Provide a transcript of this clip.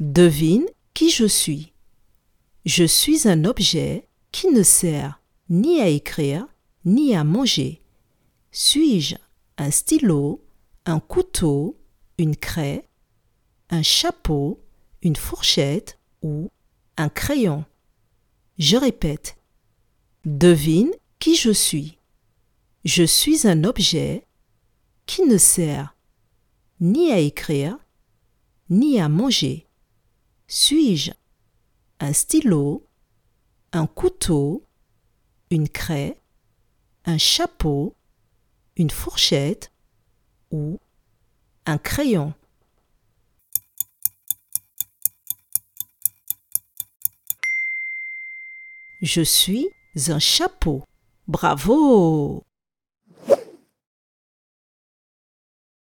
Devine qui je suis. Je suis un objet qui ne sert ni à écrire ni à manger. Suis-je un stylo, un couteau, une craie, un chapeau, une fourchette ou un crayon? Je répète. Devine qui je suis. Je suis un objet qui ne sert ni à écrire ni à manger. Suis-je un stylo, un couteau, une craie, un chapeau, une fourchette ou un crayon? Je suis un chapeau. Bravo